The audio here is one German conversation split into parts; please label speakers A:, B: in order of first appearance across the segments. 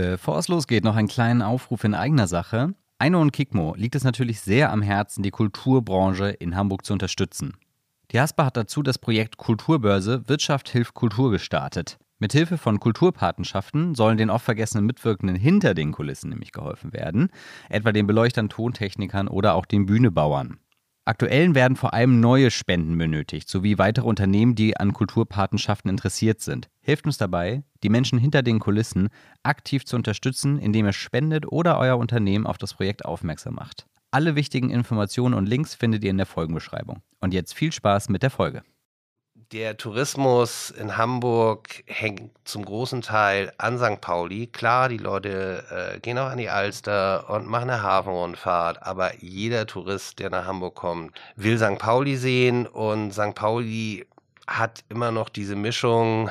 A: Bevor es losgeht, noch einen kleinen Aufruf in eigener Sache. Eino und Kikmo liegt es natürlich sehr am Herzen, die Kulturbranche in Hamburg zu unterstützen. Die Haspa hat dazu das Projekt Kulturbörse Wirtschaft hilft Kultur gestartet. Mithilfe von Kulturpatenschaften sollen den oft vergessenen Mitwirkenden hinter den Kulissen nämlich geholfen werden, etwa den Beleuchtern, Tontechnikern oder auch den Bühnebauern. Aktuell werden vor allem neue Spenden benötigt, sowie weitere Unternehmen, die an Kulturpatenschaften interessiert sind. Hilft uns dabei, die Menschen hinter den Kulissen aktiv zu unterstützen, indem ihr spendet oder euer Unternehmen auf das Projekt aufmerksam macht. Alle wichtigen Informationen und Links findet ihr in der Folgenbeschreibung. Und jetzt viel Spaß mit der Folge.
B: Der Tourismus in Hamburg hängt zum großen Teil an St. Pauli. Klar, die Leute äh, gehen auch an die Alster und machen eine Hafenrundfahrt, aber jeder Tourist, der nach Hamburg kommt, will St. Pauli sehen und St. Pauli hat immer noch diese Mischung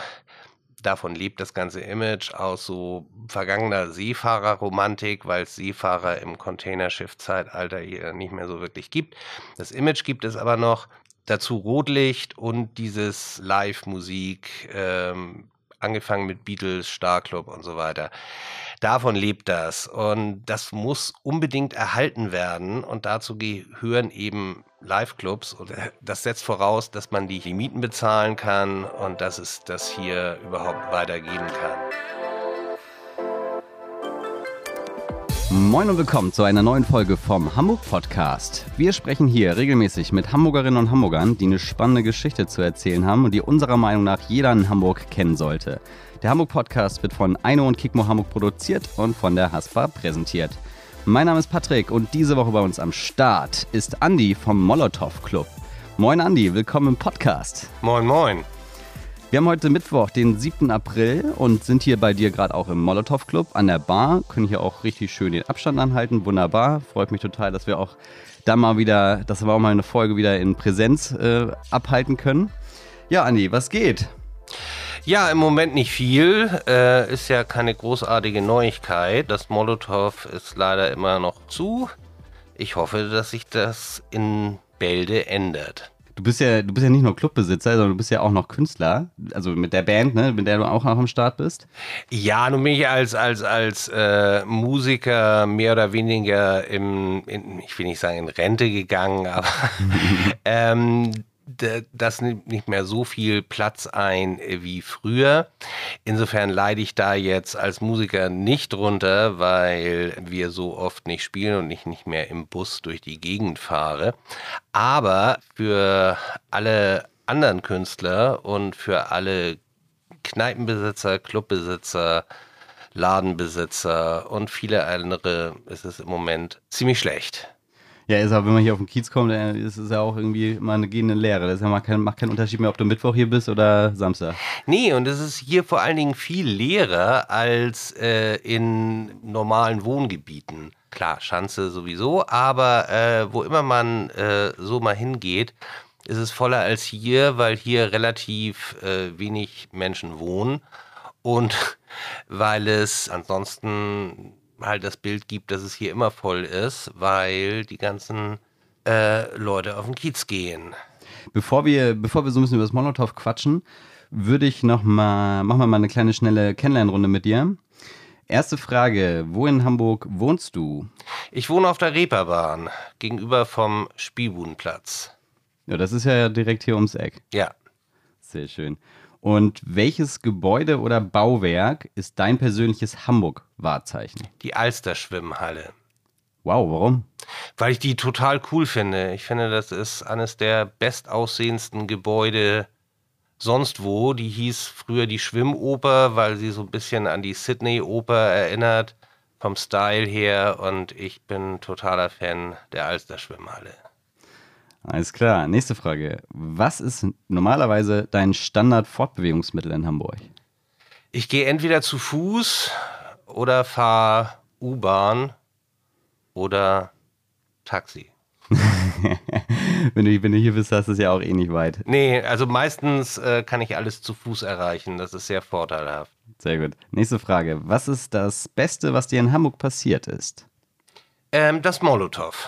B: davon lebt das ganze Image aus so vergangener Seefahrerromantik, weil es Seefahrer im Containerschiff-Zeitalter hier nicht mehr so wirklich gibt. Das Image gibt es aber noch dazu Rotlicht und dieses Live-Musik, ähm, angefangen mit Beatles, Starclub und so weiter. Davon lebt das und das muss unbedingt erhalten werden und dazu gehören eben Live-Clubs und das setzt voraus, dass man die Mieten bezahlen kann und dass es das hier überhaupt weitergeben kann.
A: Moin und willkommen zu einer neuen Folge vom Hamburg Podcast. Wir sprechen hier regelmäßig mit Hamburgerinnen und Hamburgern, die eine spannende Geschichte zu erzählen haben und die unserer Meinung nach jeder in Hamburg kennen sollte. Der Hamburg Podcast wird von Eino und Kikmo Hamburg produziert und von der Haspa präsentiert. Mein Name ist Patrick und diese Woche bei uns am Start ist Andi vom Molotow Club. Moin Andi, willkommen im Podcast.
B: Moin moin.
A: Wir haben heute Mittwoch, den 7. April und sind hier bei dir gerade auch im Molotow Club an der Bar. Können hier auch richtig schön den Abstand anhalten. Wunderbar. Freut mich total, dass wir auch da mal wieder, dass wir auch mal eine Folge wieder in Präsenz äh, abhalten können. Ja, Andi, was geht?
B: Ja, im Moment nicht viel. Äh, ist ja keine großartige Neuigkeit. Das Molotow ist leider immer noch zu. Ich hoffe, dass sich das in Bälde ändert.
A: Du bist ja, du bist ja nicht nur Clubbesitzer, sondern du bist ja auch noch Künstler. Also mit der Band, ne, mit der du auch noch am Start bist.
B: Ja, nun bin ich als, als, als äh, Musiker mehr oder weniger im, in, ich will nicht sagen in Rente gegangen, aber ähm, das nimmt nicht mehr so viel Platz ein wie früher. Insofern leide ich da jetzt als Musiker nicht drunter, weil wir so oft nicht spielen und ich nicht mehr im Bus durch die Gegend fahre. Aber für alle anderen Künstler und für alle Kneipenbesitzer, Clubbesitzer, Ladenbesitzer und viele andere ist es im Moment ziemlich schlecht.
A: Ja, ist aber, wenn man hier auf den Kiez kommt, äh, ist es ja auch irgendwie immer eine gehende Lehre. Das ja mal kein, macht keinen Unterschied mehr, ob du Mittwoch hier bist oder Samstag.
B: Nee, und es ist hier vor allen Dingen viel leerer als äh, in normalen Wohngebieten. Klar, Schanze sowieso, aber äh, wo immer man äh, so mal hingeht, ist es voller als hier, weil hier relativ äh, wenig Menschen wohnen und weil es ansonsten halt das Bild gibt, dass es hier immer voll ist, weil die ganzen äh, Leute auf den Kiez gehen.
A: Bevor wir, bevor wir so ein bisschen über das Molotow quatschen, würde ich noch mal, machen wir mal eine kleine schnelle Kennenlernrunde mit dir. Erste Frage, wo in Hamburg wohnst du?
B: Ich wohne auf der Reeperbahn, gegenüber vom Spielbudenplatz.
A: Ja, das ist ja direkt hier ums Eck.
B: Ja.
A: Sehr schön. Und welches Gebäude oder Bauwerk ist dein persönliches Hamburg-Wahrzeichen?
B: Die Alster-Schwimmhalle.
A: Wow, warum?
B: Weil ich die total cool finde. Ich finde, das ist eines der bestaussehendsten Gebäude sonst wo. Die hieß früher die Schwimmoper, weil sie so ein bisschen an die Sydney-Oper erinnert, vom Style her. Und ich bin totaler Fan der Alster-Schwimmhalle.
A: Alles klar. Nächste Frage. Was ist normalerweise dein Standard-Fortbewegungsmittel in Hamburg?
B: Ich gehe entweder zu Fuß oder fahre U-Bahn oder Taxi.
A: wenn, du, wenn du hier bist, hast du es ja auch eh nicht weit.
B: Nee, also meistens äh, kann ich alles zu Fuß erreichen. Das ist sehr vorteilhaft.
A: Sehr gut. Nächste Frage. Was ist das Beste, was dir in Hamburg passiert ist?
B: Ähm, das Molotow.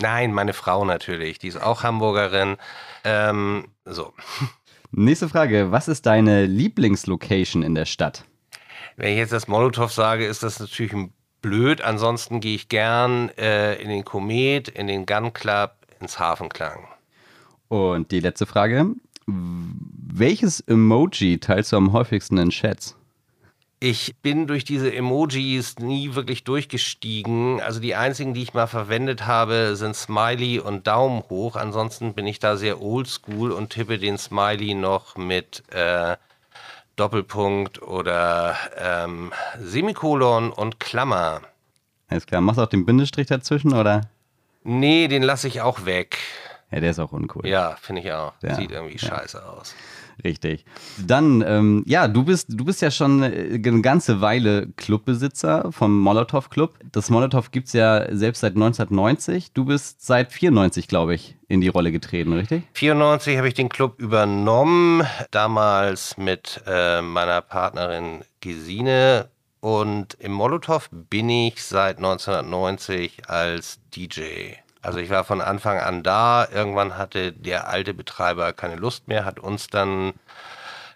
B: Nein, meine Frau natürlich. Die ist auch Hamburgerin. Ähm, so.
A: Nächste Frage. Was ist deine Lieblingslocation in der Stadt?
B: Wenn ich jetzt das Molotow sage, ist das natürlich blöd. Ansonsten gehe ich gern äh, in den Komet, in den Gun Club, ins Hafenklang.
A: Und die letzte Frage. Welches Emoji teilst du am häufigsten in Chats?
B: Ich bin durch diese Emojis nie wirklich durchgestiegen. Also die einzigen, die ich mal verwendet habe, sind Smiley und Daumen hoch. Ansonsten bin ich da sehr oldschool und tippe den Smiley noch mit äh, Doppelpunkt oder ähm, Semikolon und Klammer.
A: Alles klar. Machst du auch den Bindestrich dazwischen oder?
B: Nee, den lasse ich auch weg.
A: Ja, der ist auch uncool.
B: Ja, finde ich auch.
A: Ja,
B: Sieht irgendwie
A: ja.
B: scheiße aus.
A: Richtig. Dann, ähm, ja, du bist, du bist ja schon äh, eine ganze Weile Clubbesitzer vom Molotow Club. Das Molotow gibt es ja selbst seit 1990. Du bist seit 94, glaube ich, in die Rolle getreten, richtig?
B: 94 habe ich den Club übernommen, damals mit äh, meiner Partnerin Gesine. Und im Molotow bin ich seit 1990 als DJ. Also ich war von Anfang an da. Irgendwann hatte der alte Betreiber keine Lust mehr, hat uns dann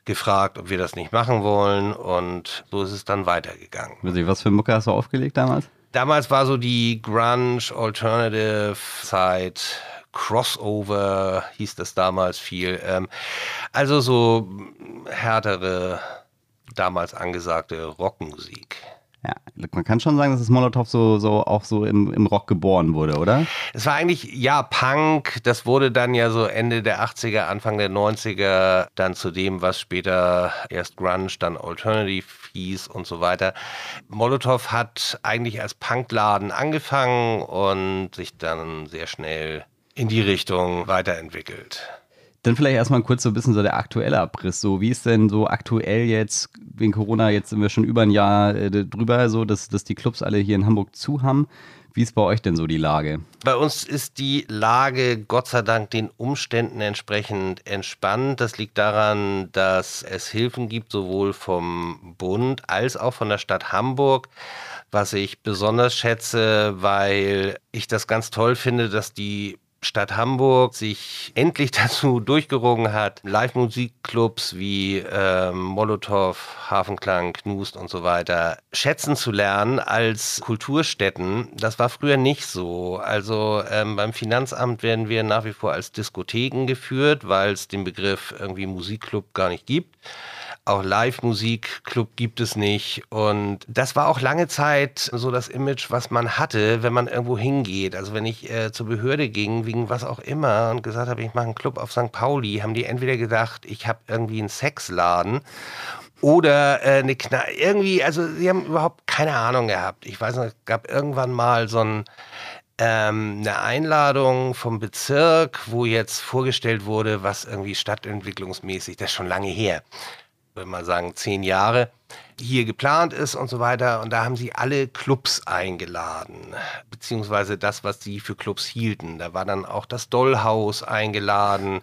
B: gefragt, ob wir das nicht machen wollen. Und so ist es dann weitergegangen.
A: Was für Mucke hast du aufgelegt damals?
B: Damals war so die Grunge Alternative Zeit. Crossover hieß das damals viel. Ähm, also so härtere, damals angesagte Rockmusik.
A: Ja, man kann schon sagen, dass das Molotow so, so auch so im, im Rock geboren wurde, oder?
B: Es war eigentlich, ja, Punk. Das wurde dann ja so Ende der 80er, Anfang der 90er dann zu dem, was später erst Grunge, dann Alternative hieß und so weiter. Molotow hat eigentlich als Punkladen angefangen und sich dann sehr schnell in die Richtung weiterentwickelt.
A: Dann vielleicht erstmal kurz so ein bisschen so der aktuelle Abriss. So, wie ist denn so aktuell jetzt, wegen Corona, jetzt sind wir schon über ein Jahr äh, drüber, so, dass, dass die Clubs alle hier in Hamburg zu haben. Wie ist bei euch denn so die Lage?
B: Bei uns ist die Lage Gott sei Dank den Umständen entsprechend entspannt. Das liegt daran, dass es Hilfen gibt, sowohl vom Bund als auch von der Stadt Hamburg was ich besonders schätze, weil ich das ganz toll finde, dass die Stadt Hamburg sich endlich dazu durchgerungen hat, Live-Musikclubs wie ähm, Molotow, Hafenklang, Knust und so weiter schätzen zu lernen als Kulturstätten. Das war früher nicht so. Also ähm, beim Finanzamt werden wir nach wie vor als Diskotheken geführt, weil es den Begriff irgendwie Musikclub gar nicht gibt auch Live-Musikclub gibt es nicht. Und das war auch lange Zeit so das Image, was man hatte, wenn man irgendwo hingeht. Also wenn ich äh, zur Behörde ging, wegen was auch immer, und gesagt habe, ich mache einen Club auf St. Pauli, haben die entweder gedacht, ich habe irgendwie einen Sexladen oder äh, eine Knall. Irgendwie, also sie haben überhaupt keine Ahnung gehabt. Ich weiß noch, es gab irgendwann mal so ein ähm, eine Einladung vom Bezirk, wo jetzt vorgestellt wurde, was irgendwie stadtentwicklungsmäßig, das ist schon lange her, würde mal sagen zehn Jahre, hier geplant ist und so weiter. Und da haben sie alle Clubs eingeladen, beziehungsweise das, was sie für Clubs hielten. Da war dann auch das Dollhaus eingeladen,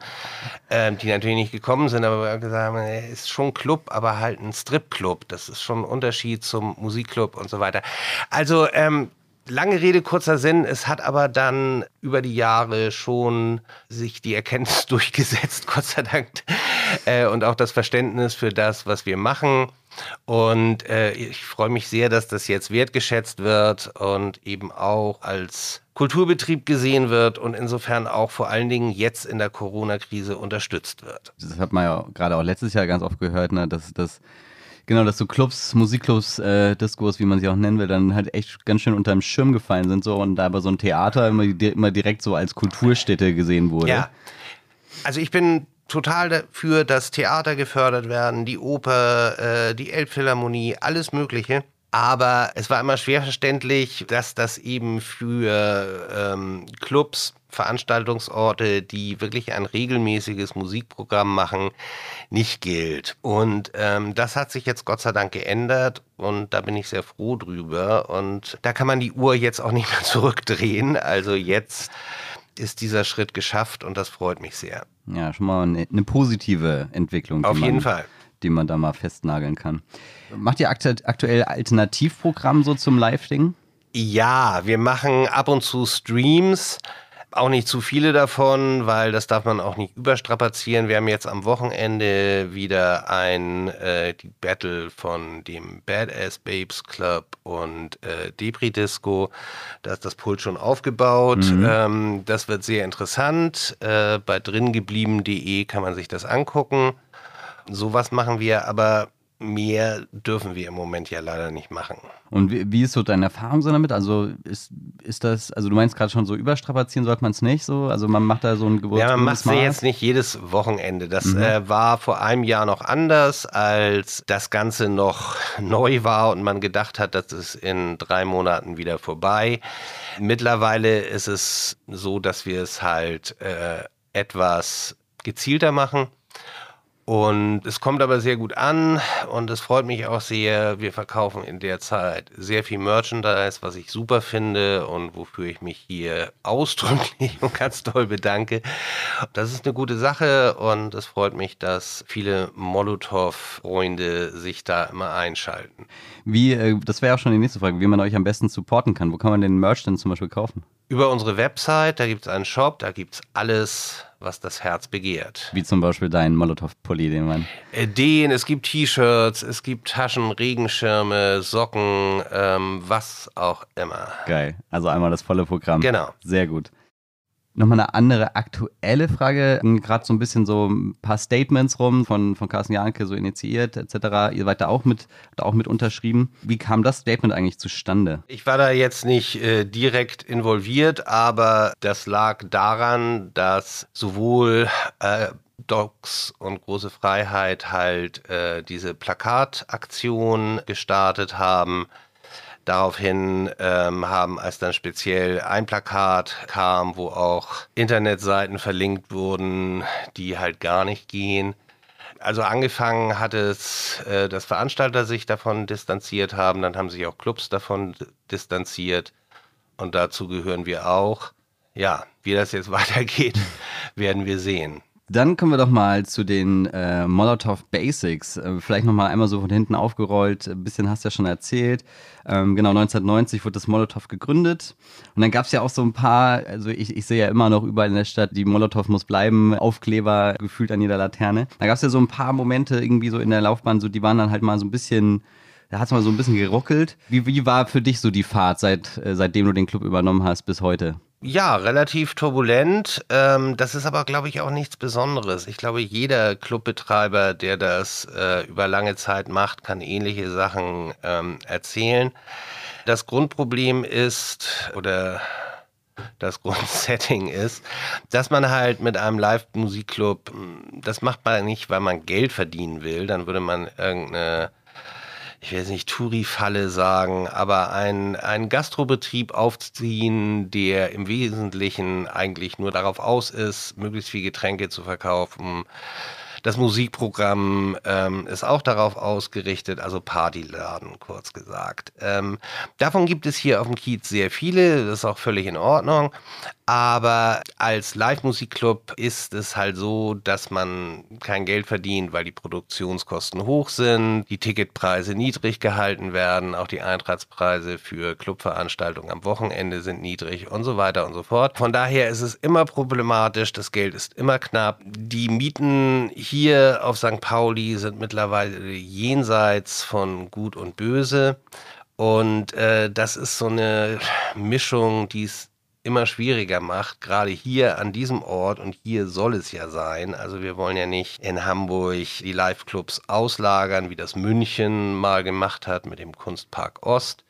B: ähm, die natürlich nicht gekommen sind, aber wir haben gesagt, es ist schon Club, aber halt ein Stripclub. Das ist schon ein Unterschied zum Musikclub und so weiter. Also ähm, Lange Rede, kurzer Sinn. Es hat aber dann über die Jahre schon sich die Erkenntnis durchgesetzt, Gott sei Dank, äh, und auch das Verständnis für das, was wir machen. Und äh, ich freue mich sehr, dass das jetzt wertgeschätzt wird und eben auch als Kulturbetrieb gesehen wird und insofern auch vor allen Dingen jetzt in der Corona-Krise unterstützt wird.
A: Das hat man ja gerade auch letztes Jahr ganz oft gehört, ne, dass das Genau, dass so Clubs, Musikclubs, äh, Discos, wie man sie auch nennen will, dann halt echt ganz schön unter dem Schirm gefallen sind so und da aber so ein Theater immer, immer direkt so als Kulturstätte gesehen wurde.
B: Ja. Also ich bin total dafür, dass Theater gefördert werden, die Oper, äh, die Elbphilharmonie, alles Mögliche. Aber es war immer schwer verständlich, dass das eben für ähm, Clubs, Veranstaltungsorte, die wirklich ein regelmäßiges Musikprogramm machen, nicht gilt. Und ähm, das hat sich jetzt Gott sei Dank geändert und da bin ich sehr froh drüber. Und da kann man die Uhr jetzt auch nicht mehr zurückdrehen. Also jetzt ist dieser Schritt geschafft und das freut mich sehr.
A: Ja, schon mal eine, eine positive Entwicklung.
B: Auf jeden
A: man,
B: Fall.
A: Die man da mal festnageln kann. Macht ihr aktuell Alternativprogramm so zum Live-Ding?
B: Ja, wir machen ab und zu Streams auch nicht zu viele davon, weil das darf man auch nicht überstrapazieren. Wir haben jetzt am Wochenende wieder ein äh, die Battle von dem Badass Babes Club und äh, Debris Disco. Da ist das Pult schon aufgebaut. Mhm. Ähm, das wird sehr interessant. Äh, bei dringeblieben.de kann man sich das angucken. Sowas machen wir, aber mehr dürfen wir im Moment ja leider nicht machen.
A: Und wie, wie ist so deine Erfahrung so damit? Also ist, ist das, also du meinst gerade schon so überstrapazieren sollte man es nicht so? Also man macht da so ein Geburtstag.
B: Ja, man macht es jetzt nicht jedes Wochenende. Das mhm. äh, war vor einem Jahr noch anders, als das Ganze noch neu war und man gedacht hat, das ist in drei Monaten wieder vorbei. Mittlerweile ist es so, dass wir es halt äh, etwas gezielter machen. Und es kommt aber sehr gut an und es freut mich auch sehr. Wir verkaufen in der Zeit sehr viel Merchandise, was ich super finde und wofür ich mich hier ausdrücklich und ganz toll bedanke. Das ist eine gute Sache und es freut mich, dass viele Molotow-Freunde sich da immer einschalten.
A: Wie, äh, das wäre auch schon die nächste Frage, wie man euch am besten supporten kann. Wo kann man den Merch denn zum Beispiel kaufen?
B: Über unsere Website, da gibt es einen Shop, da gibt es alles, was das Herz begehrt.
A: Wie zum Beispiel deinen Molotow-Pulli, den man.
B: Äh, den, es gibt T-Shirts, es gibt Taschen, Regenschirme, Socken, ähm, was auch immer.
A: Geil. Also einmal das volle Programm.
B: Genau.
A: Sehr gut. Nochmal eine andere aktuelle Frage, gerade so ein bisschen so ein paar Statements rum von, von Carsten Janke, so initiiert etc. Ihr seid da auch mit, da auch mit unterschrieben. Wie kam das Statement eigentlich zustande?
B: Ich war da jetzt nicht äh, direkt involviert, aber das lag daran, dass sowohl äh, Docs und Große Freiheit halt äh, diese Plakataktion gestartet haben Daraufhin ähm, haben, als dann speziell ein Plakat kam, wo auch Internetseiten verlinkt wurden, die halt gar nicht gehen. Also angefangen hat es, äh, dass Veranstalter sich davon distanziert haben, dann haben sich auch Clubs davon distanziert und dazu gehören wir auch. Ja, wie das jetzt weitergeht, werden wir sehen.
A: Dann kommen wir doch mal zu den äh, Molotov Basics. Äh, vielleicht nochmal einmal so von hinten aufgerollt. Ein bisschen hast du ja schon erzählt. Ähm, genau, 1990 wurde das Molotov gegründet. Und dann gab es ja auch so ein paar, also ich, ich sehe ja immer noch überall in der Stadt, die Molotov muss bleiben, Aufkleber gefühlt an jeder Laterne. Da gab es ja so ein paar Momente irgendwie so in der Laufbahn, so die waren dann halt mal so ein bisschen da hat es mal so ein bisschen geruckelt. Wie, wie war für dich so die Fahrt, seit, äh, seitdem du den Club übernommen hast, bis heute?
B: Ja, relativ turbulent. Ähm, das ist aber, glaube ich, auch nichts Besonderes. Ich glaube, jeder Clubbetreiber, der das äh, über lange Zeit macht, kann ähnliche Sachen ähm, erzählen. Das Grundproblem ist, oder das Grundsetting ist, dass man halt mit einem Live-Musikclub, das macht man nicht, weil man Geld verdienen will, dann würde man irgendeine ich will jetzt nicht Touri-Falle sagen, aber ein, ein Gastrobetrieb aufziehen, der im Wesentlichen eigentlich nur darauf aus ist, möglichst viel Getränke zu verkaufen, das Musikprogramm ähm, ist auch darauf ausgerichtet, also Partyladen, kurz gesagt. Ähm, davon gibt es hier auf dem Kiez sehr viele, das ist auch völlig in Ordnung. Aber als Live-Musikclub ist es halt so, dass man kein Geld verdient, weil die Produktionskosten hoch sind, die Ticketpreise niedrig gehalten werden, auch die Eintrittspreise für Clubveranstaltungen am Wochenende sind niedrig und so weiter und so fort. Von daher ist es immer problematisch, das Geld ist immer knapp. Die Mieten hier auf St. Pauli sind mittlerweile jenseits von Gut und Böse. Und äh, das ist so eine Mischung, die es immer schwieriger macht, gerade hier an diesem Ort und hier soll es ja sein. Also wir wollen ja nicht in Hamburg die Live-Clubs auslagern, wie das München mal gemacht hat mit dem Kunstpark Ost.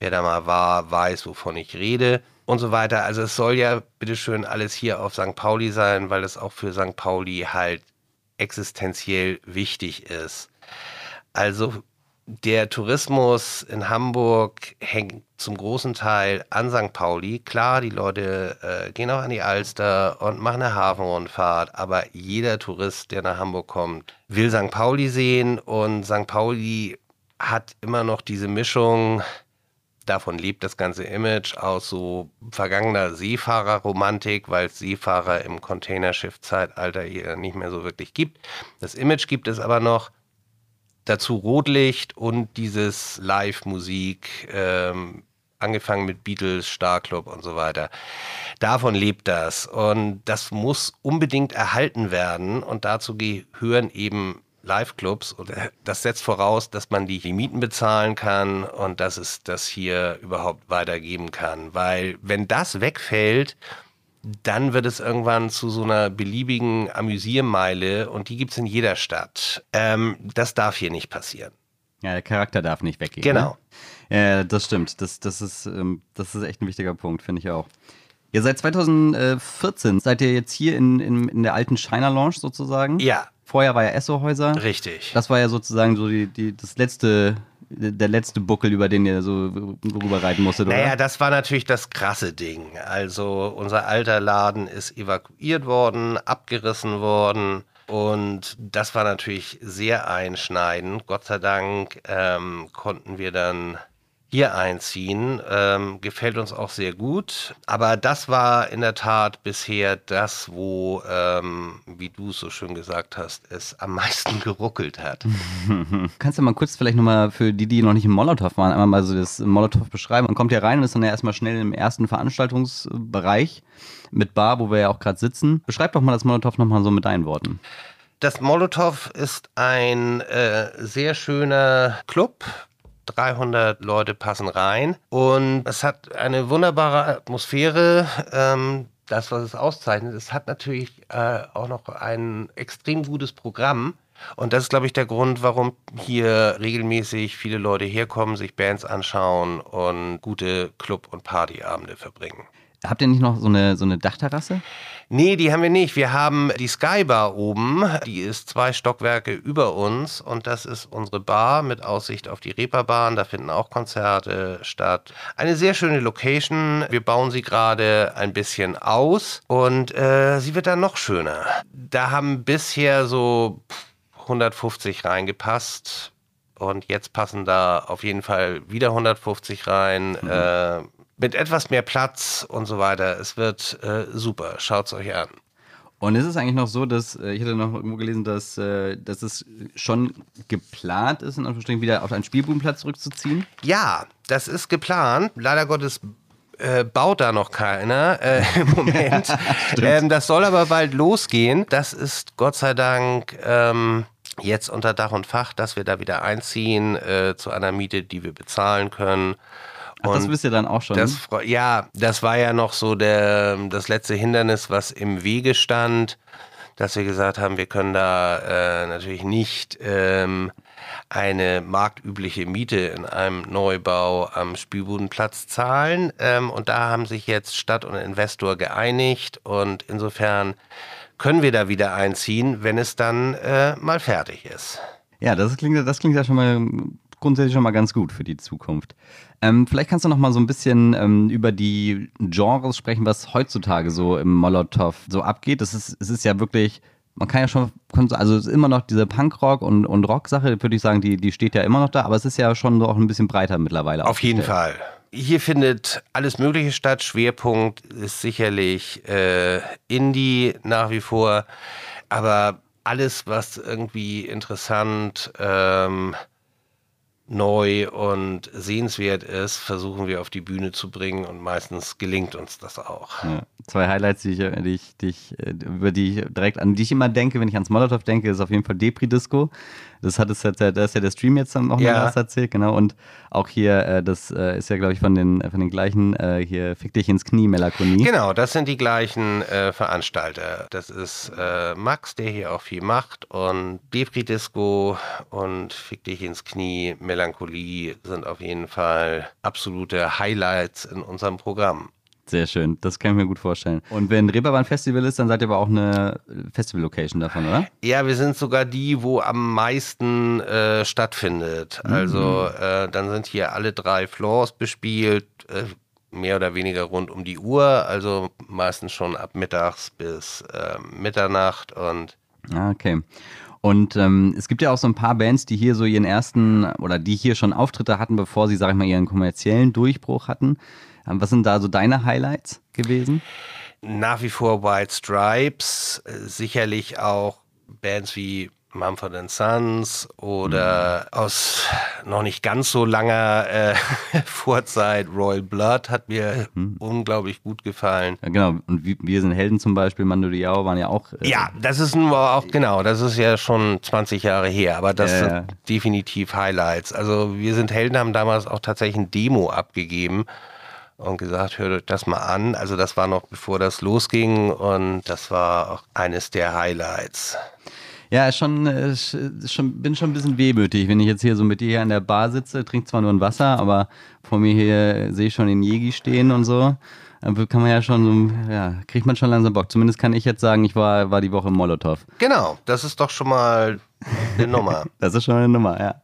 B: Wer da mal war, weiß, wovon ich rede und so weiter. Also es soll ja bitteschön alles hier auf St. Pauli sein, weil es auch für St. Pauli halt existenziell wichtig ist. Also der Tourismus in Hamburg hängt zum großen Teil an St. Pauli. Klar, die Leute äh, gehen auch an die Alster und machen eine Hafenrundfahrt, aber jeder Tourist, der nach Hamburg kommt, will St. Pauli sehen und St. Pauli hat immer noch diese Mischung, davon lebt das ganze Image aus so vergangener Seefahrerromantik, weil es Seefahrer im Containerschiff-Zeitalter hier nicht mehr so wirklich gibt. Das Image gibt es aber noch dazu Rotlicht und dieses Live-Musik, ähm, angefangen mit Beatles, Star Club und so weiter. Davon lebt das und das muss unbedingt erhalten werden und dazu gehören eben Live-Clubs und das setzt voraus, dass man die Mieten bezahlen kann und dass es das hier überhaupt weitergeben kann. Weil wenn das wegfällt, dann wird es irgendwann zu so einer beliebigen Amüsiermeile und die gibt es in jeder Stadt. Ähm, das darf hier nicht passieren.
A: Ja, der Charakter darf nicht weggehen.
B: Genau.
A: Ne? Ja, das stimmt. Das, das, ist, ähm, das ist echt ein wichtiger Punkt, finde ich auch. Ihr seit 2014 seid ihr jetzt hier in, in, in der alten China Lounge sozusagen.
B: Ja.
A: Vorher war ja Esso-Häuser.
B: Richtig.
A: Das war ja sozusagen so die, die, das letzte, der letzte Buckel, über den ihr so rüberreiten musstet,
B: oder? Naja, das war natürlich das krasse Ding. Also unser alter Laden ist evakuiert worden, abgerissen worden. Und das war natürlich sehr einschneidend. Gott sei Dank ähm, konnten wir dann hier einziehen. Ähm, gefällt uns auch sehr gut. Aber das war in der Tat bisher das, wo, ähm, wie du es so schön gesagt hast, es am meisten geruckelt hat.
A: Kannst du mal kurz vielleicht nochmal für die, die noch nicht im Molotow waren, einmal mal so das Molotow beschreiben? Man kommt ja rein und ist dann ja erstmal schnell im ersten Veranstaltungsbereich mit Bar, wo wir ja auch gerade sitzen. Beschreib doch mal das Molotow nochmal so mit deinen Worten.
B: Das Molotow ist ein äh, sehr schöner Club, 300 Leute passen rein und es hat eine wunderbare Atmosphäre. Ähm, das, was es auszeichnet, es hat natürlich äh, auch noch ein extrem gutes Programm. Und das ist, glaube ich, der Grund, warum hier regelmäßig viele Leute herkommen, sich Bands anschauen und gute Club- und Partyabende verbringen.
A: Habt ihr nicht noch so eine, so eine Dachterrasse?
B: Nee, die haben wir nicht. Wir haben die Skybar oben. Die ist zwei Stockwerke über uns und das ist unsere Bar mit Aussicht auf die Reeperbahn. Da finden auch Konzerte statt. Eine sehr schöne Location. Wir bauen sie gerade ein bisschen aus und äh, sie wird dann noch schöner. Da haben bisher so 150 reingepasst. Und jetzt passen da auf jeden Fall wieder 150 rein. Mhm. Äh, mit etwas mehr Platz und so weiter. Es wird äh, super. Schaut es euch an.
A: Und ist es eigentlich noch so, dass, äh, ich hatte noch irgendwo gelesen, dass, äh, dass es schon geplant ist, in Anführungsstrichen wieder auf einen Spielbudenplatz zurückzuziehen?
B: Ja, das ist geplant. Leider Gottes äh, baut da noch keiner äh, im Moment. ähm, das soll aber bald losgehen. Das ist Gott sei Dank ähm, jetzt unter Dach und Fach, dass wir da wieder einziehen äh, zu einer Miete, die wir bezahlen können.
A: Ach, das wisst ihr dann auch schon.
B: Das, ja, das war ja noch so der, das letzte Hindernis, was im Wege stand, dass wir gesagt haben, wir können da äh, natürlich nicht ähm, eine marktübliche Miete in einem Neubau am Spielbudenplatz zahlen. Ähm, und da haben sich jetzt Stadt und Investor geeinigt und insofern können wir da wieder einziehen, wenn es dann äh, mal fertig ist.
A: Ja, das klingt, das klingt ja schon mal grundsätzlich schon mal ganz gut für die Zukunft. Ähm, vielleicht kannst du noch mal so ein bisschen ähm, über die Genres sprechen, was heutzutage so im Molotow so abgeht. Das ist, es ist ja wirklich, man kann ja schon, also es ist immer noch diese Punkrock- und, und Rock-Sache, würde ich sagen, die, die steht ja immer noch da, aber es ist ja schon so auch ein bisschen breiter mittlerweile.
B: Auf jeden Fall. Hier findet alles Mögliche statt. Schwerpunkt ist sicherlich äh, Indie nach wie vor, aber alles, was irgendwie interessant ähm, neu und sehenswert ist, versuchen wir auf die Bühne zu bringen und meistens gelingt uns das auch.
A: Ja. Zwei Highlights, die ich, die ich, die ich, über die ich direkt an die ich immer denke, wenn ich ans Molotow denke, ist auf jeden Fall Depri Disco. Das hat es jetzt, da ist ja der Stream jetzt noch mal ja. erzählt, genau. Und auch hier, äh, das äh, ist ja, glaube ich, von den, von den gleichen, äh, hier Fick dich ins Knie, Melancholie.
B: Genau, das sind die gleichen äh, Veranstalter. Das ist äh, Max, der hier auch viel macht und Depri Disco und Fick dich ins Knie, Melancholie sind auf jeden Fall absolute Highlights in unserem Programm.
A: Sehr schön, das kann ich mir gut vorstellen. Und wenn Reeperbahn Festival ist, dann seid ihr aber auch eine Festival-Location davon, oder?
B: Ja, wir sind sogar die, wo am meisten äh, stattfindet. Mhm. Also äh, dann sind hier alle drei Floors bespielt, äh, mehr oder weniger rund um die Uhr, also meistens schon ab mittags bis ähm, Mitternacht und.
A: Ah, okay. Und ähm, es gibt ja auch so ein paar Bands, die hier so ihren ersten oder die hier schon Auftritte hatten, bevor sie, sag ich mal, ihren kommerziellen Durchbruch hatten. Ähm, was sind da so deine Highlights gewesen?
B: Nach wie vor White Stripes, äh, sicherlich auch Bands wie Mumford Sons oder mhm. aus noch nicht ganz so langer äh, Vorzeit Royal Blood hat mir mhm. unglaublich gut gefallen.
A: Ja, genau, und wir sind Helden zum Beispiel, Mando Diao waren ja auch.
B: Äh, ja, das ist nur auch, genau, das ist ja schon 20 Jahre her, aber das äh, sind definitiv Highlights. Also wir sind Helden haben damals auch tatsächlich ein Demo abgegeben und gesagt, hört euch das mal an. Also das war noch bevor das losging und das war auch eines der Highlights.
A: Ja, schon, schon, bin schon ein bisschen wehmütig, wenn ich jetzt hier so mit dir hier an der Bar sitze, trinke zwar nur ein Wasser, aber vor mir hier sehe ich schon den Jegi stehen und so. Dann kann man ja schon ja, kriegt man schon langsam Bock. Zumindest kann ich jetzt sagen, ich war, war die Woche im Molotow.
B: Genau, das ist doch schon mal eine Nummer.
A: das ist schon eine Nummer, ja.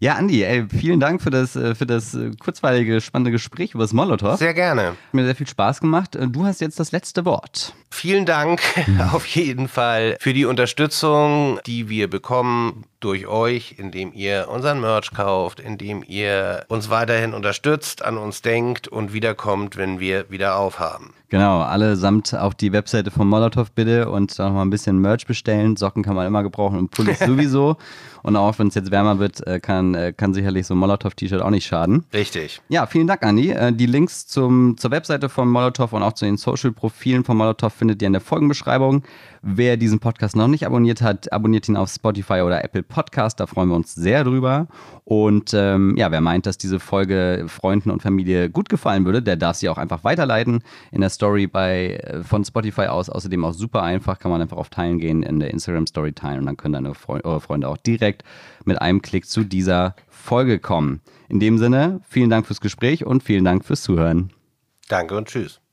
A: Ja, Andi, ey, vielen Dank für das, äh, für das äh, kurzweilige, spannende Gespräch über das Molotow.
B: Sehr gerne.
A: Hat mir sehr viel Spaß gemacht. Äh, du hast jetzt das letzte Wort.
B: Vielen Dank auf jeden Fall für die Unterstützung, die wir bekommen durch euch, indem ihr unseren Merch kauft, indem ihr uns weiterhin unterstützt, an uns denkt und wiederkommt, wenn wir wieder aufhaben.
A: Genau, allesamt auf die Webseite von Molotow bitte und noch mal ein bisschen Merch bestellen. Socken kann man immer gebrauchen und Pullis sowieso. Und auch wenn es jetzt wärmer wird, äh, kann, äh, kann sicherlich so ein Molotow-T-Shirt auch nicht schaden.
B: Richtig.
A: Ja, vielen Dank, Andi. Äh, die Links zum, zur Webseite von Molotow und auch zu den Social-Profilen von Molotow findet ihr in der Folgenbeschreibung. Wer diesen Podcast noch nicht abonniert hat, abonniert ihn auf Spotify oder Apple Podcast. Da freuen wir uns sehr drüber. Und ähm, ja, wer meint, dass diese Folge Freunden und Familie gut gefallen würde, der darf sie auch einfach weiterleiten in der Story bei, von Spotify aus. Außerdem auch super einfach, kann man einfach auf Teilen gehen, in der Instagram Story teilen und dann können deine Fre eure Freunde auch direkt mit einem Klick zu dieser Folge kommen. In dem Sinne, vielen Dank fürs Gespräch und vielen Dank fürs Zuhören.
B: Danke und tschüss.